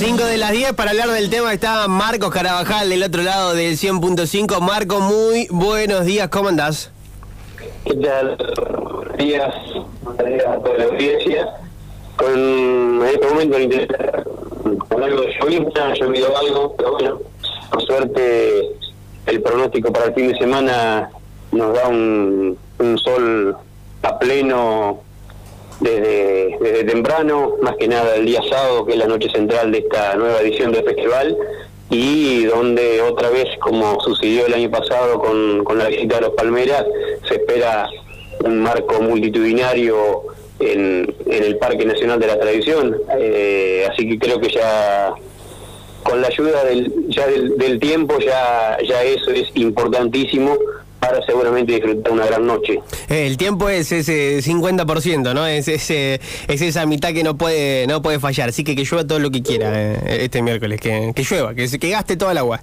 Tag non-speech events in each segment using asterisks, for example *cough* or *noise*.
5 de las 10 para hablar del tema está Marcos Carabajal del otro lado del 100.5. Marco, muy buenos días, ¿cómo andás? ¿Qué tal? Buenos días, a toda la audiencia. Con este momento con algo de llovizna, ha llovido algo, pero bueno, por suerte el pronóstico para el fin de semana nos da un sol a pleno desde, temprano, más que nada el día sábado, que es la noche central de esta nueva edición del festival, y donde otra vez, como sucedió el año pasado con, la visita de los Palmeras, se espera un marco multitudinario en, en el Parque Nacional de la Tradición. Eh, así que creo que ya con la ayuda del, ya del, del tiempo ya, ya eso es importantísimo para seguramente disfrutar una gran noche. Eh, El tiempo es ese 50%, ¿no? Es ese es esa mitad que no puede no puede fallar. Así que que llueva todo lo que quiera eh, este miércoles, que, que llueva, que, que gaste toda el agua.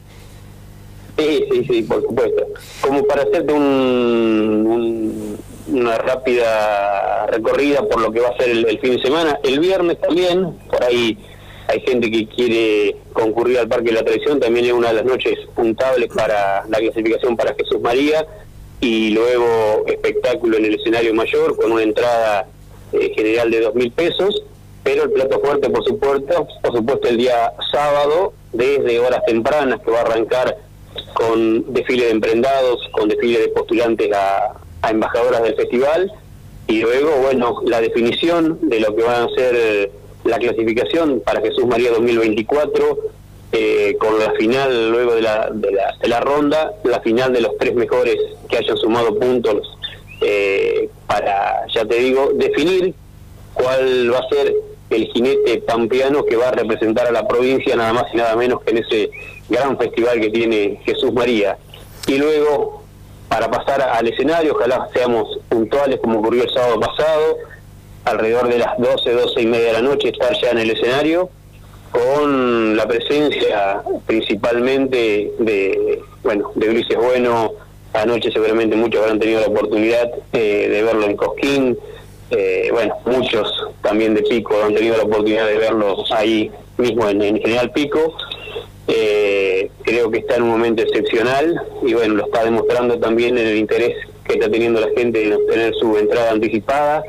Sí, sí, sí, por supuesto. Como para hacerte un, un- una rápida recorrida por lo que va a ser el, el fin de semana. El viernes también, por ahí hay gente que quiere concurrir al Parque de la Tradición, también es una de las noches puntables para la clasificación para Jesús María y luego espectáculo en el escenario mayor con una entrada eh, general de dos mil pesos, pero el plato fuerte, por supuesto, por supuesto el día sábado, desde horas tempranas, que va a arrancar con desfile de emprendados, con desfile de postulantes a, a embajadoras del festival, y luego, bueno, la definición de lo que van a ser eh, la clasificación para Jesús María 2024, eh, con la final luego de la, de, la, de la ronda, la final de los tres mejores que hayan sumado puntos eh, para, ya te digo, definir cuál va a ser el jinete pampeano que va a representar a la provincia nada más y nada menos que en ese gran festival que tiene Jesús María. Y luego, para pasar al escenario, ojalá seamos puntuales como ocurrió el sábado pasado, alrededor de las 12, 12 y media de la noche estar ya en el escenario con la presencia principalmente de, bueno, de Ulises Bueno, anoche seguramente muchos habrán tenido la oportunidad eh, de verlo en Cosquín, eh, bueno, muchos también de Pico han tenido la oportunidad de verlo ahí mismo en, en General Pico. Eh, creo que está en un momento excepcional y bueno, lo está demostrando también en el interés que está teniendo la gente en obtener su entrada anticipada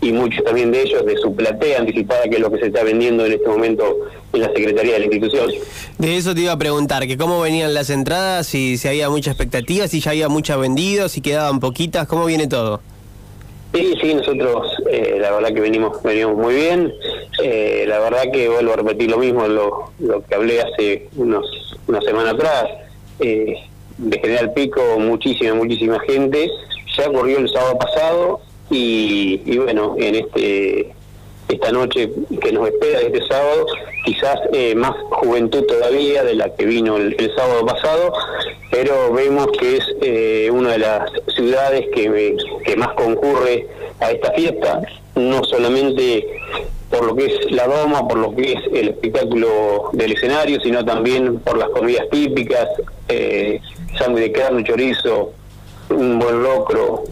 y muchos también de ellos de su platea anticipada, que es lo que se está vendiendo en este momento en la Secretaría de la institución. De eso te iba a preguntar, que cómo venían las entradas, si, si había mucha expectativa, si ya había muchas vendidas, si quedaban poquitas, cómo viene todo. Sí, sí, nosotros eh, la verdad que venimos venimos muy bien. Eh, la verdad que vuelvo a repetir lo mismo, lo, lo que hablé hace unos una semana atrás. Eh, de General Pico, muchísima, muchísima gente. Ya ocurrió el sábado pasado y, y bueno, en este esta noche que nos espera este sábado, quizás eh, más juventud todavía de la que vino el, sábado pasado, pero vemos que es eh, una de las ciudades que, que más concurre a esta fiesta, no solamente por lo que es la doma, por lo que es el espectáculo del escenario, sino también por las comidas típicas, eh, sangre de carne, chorizo, un buen locro,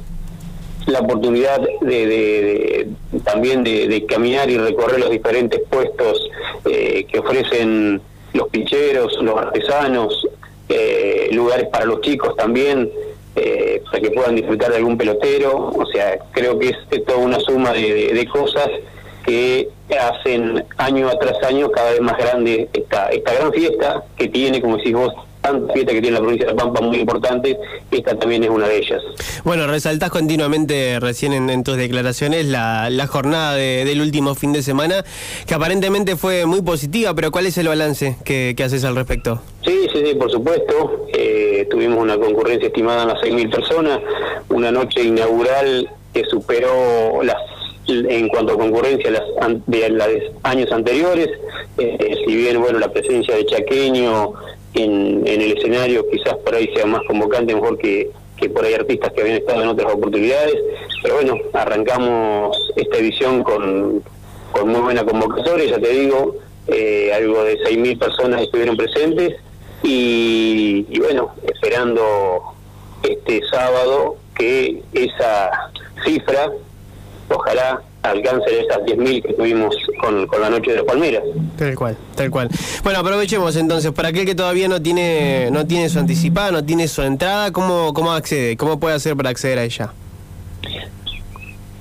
la oportunidad de, de- también de, caminar y recorrer los diferentes puestos eh, que ofrecen los picheros, los artesanos, eh, lugares para los chicos también, eh, para que puedan disfrutar de algún pelotero. O sea, creo que es, toda una suma de, cosas que hacen año tras año cada vez más grande esta, esta gran fiesta que tiene, como decís vos, fiestas que tiene la provincia de La Pampa muy importantes, esta también es una de ellas. Bueno, resaltás continuamente recién en, en tus declaraciones la, la jornada de- del último fin de semana, que aparentemente fue muy positiva, pero ¿cuál es el balance que, que haces al respecto? Sí, sí, sí, por supuesto. Eh, tuvimos una concurrencia estimada en las 6.000 personas, una noche inaugural que superó las en cuanto a concurrencia las de los años anteriores. Eh, si bien, bueno, la presencia de Chaqueño en, el escenario quizás por ahí sea más convocante, mejor que, que por ahí artistas que habían estado en otras oportunidades. Pero bueno, arrancamos esta edición con, con muy buena convocatoria, ya te digo, eh, algo de 6.000 personas estuvieron presentes y, y bueno, esperando este sábado que esa cifra, ojalá alcance esas 10.000 que tuvimos con, con, la noche de los Palmeras. Tal cual, tal cual. Bueno, aprovechemos entonces, para aquel que todavía no tiene no tiene su anticipada, no tiene su entrada, ¿cómo, cómo accede? ¿Cómo puede hacer para acceder a ella?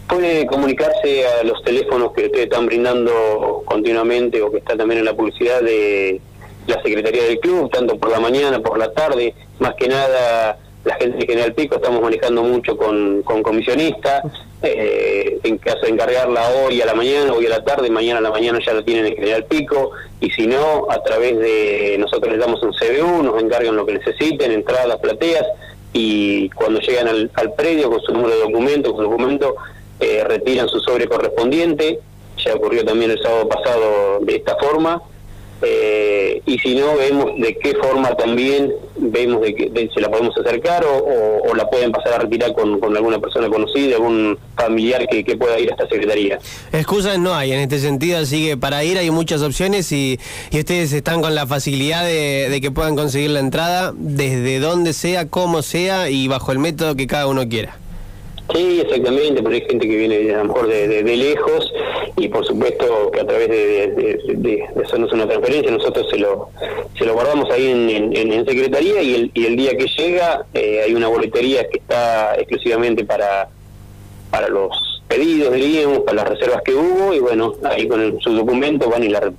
Puede comunicarse a los teléfonos que ustedes están brindando continuamente o que está también en la publicidad de la Secretaría del Club, tanto por la mañana, por la tarde, más que nada la gente de General Pico estamos manejando mucho con, con comisionistas, eh, en caso de encargarla hoy a la mañana, hoy a la tarde, mañana a la mañana ya la tienen en General Pico, y si no, a través de nosotros les damos un CBU, nos encargan lo que necesiten, entradas, plateas, y cuando llegan al, predio con su número de documento, con su documento, eh, retiran su sobre correspondiente, ya ocurrió también el sábado pasado de esta forma, eh, y si no, vemos de qué forma también vemos de que se la podemos acercar o, la pueden pasar a retirar con, alguna persona conocida, algún familiar que, pueda ir a esta secretaría. Excusas no hay en este sentido, así que para ir hay muchas opciones y, ustedes están con la facilidad de, que puedan conseguir la entrada desde donde sea, como sea y bajo el método que cada uno quiera. Sí, exactamente, pero hay gente que viene a lo mejor de, de lejos y por supuesto que a través de, hacernos una transferencia nosotros se lo se lo guardamos ahí en, en, secretaría y el, y el día que llega eh, hay una boletería que está exclusivamente para para los pedidos diríamos para las reservas que hubo y bueno ahí con sus documentos van y la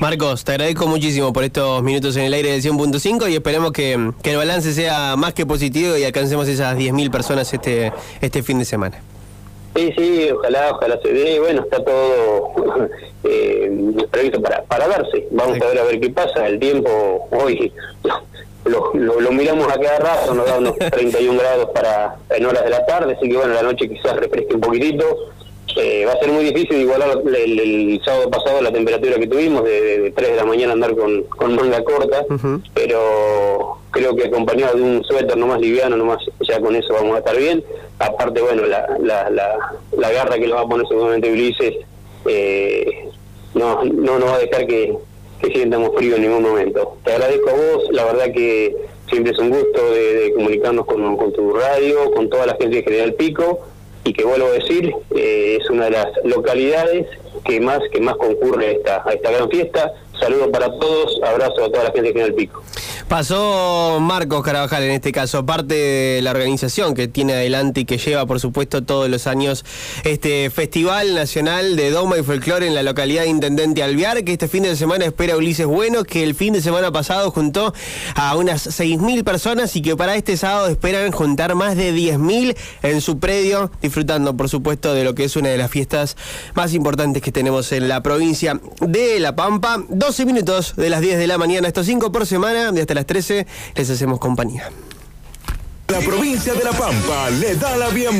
Marcos, te agradezco muchísimo por estos minutos en el aire de 100.5 y esperemos que, que, el balance sea más que positivo y alcancemos esas 10.000 personas este, este fin de semana. Sí, sí, ojalá, ojalá se dé. Bueno, está todo *laughs* eh, previsto para, para darse. Vamos a ver a ver qué pasa. El tiempo hoy lo, lo, miramos a cada rato, nos da unos *laughs* 31 grados para en horas de la tarde, así que bueno, la noche quizás refresque un poquitito. Eh, va a ser muy difícil igualar el, sábado pasado la temperatura que tuvimos, de, de, 3 de la mañana andar con, con manga corta, pero creo que acompañado de un suéter nomás liviano, nomás ya con eso vamos a estar bien. Aparte, bueno, la, la, la, garra que le va a poner seguramente Ulises eh, no, no nos va a dejar que, que sientamos frío en ningún momento. Te agradezco a vos, la verdad que siempre es un gusto de, comunicarnos con, con, tu radio, con toda la gente de General Pico y que vuelvo a decir, eh, es una de las localidades que más que más concurre a esta, a esta gran fiesta. Saludos para todos, abrazo a toda la gente que en el pico. Pasó Marcos Carabajal en este caso, parte de la organización que tiene adelante y que lleva, por supuesto, todos los años este Festival Nacional de Doma y Folclore en la localidad de Intendente Alvear, que este fin de semana espera Ulises Bueno, que el fin de semana pasado juntó a unas 6.000 personas y que para este sábado esperan juntar más de 10.000 en su predio, disfrutando, por supuesto, de lo que es una de las fiestas más importantes que tenemos en la provincia de La Pampa. 12 minutos de las 10 de la mañana, estos 5 por semana, de hasta las 13 les hacemos compañía. La provincia de La Pampa le da la bienvenida.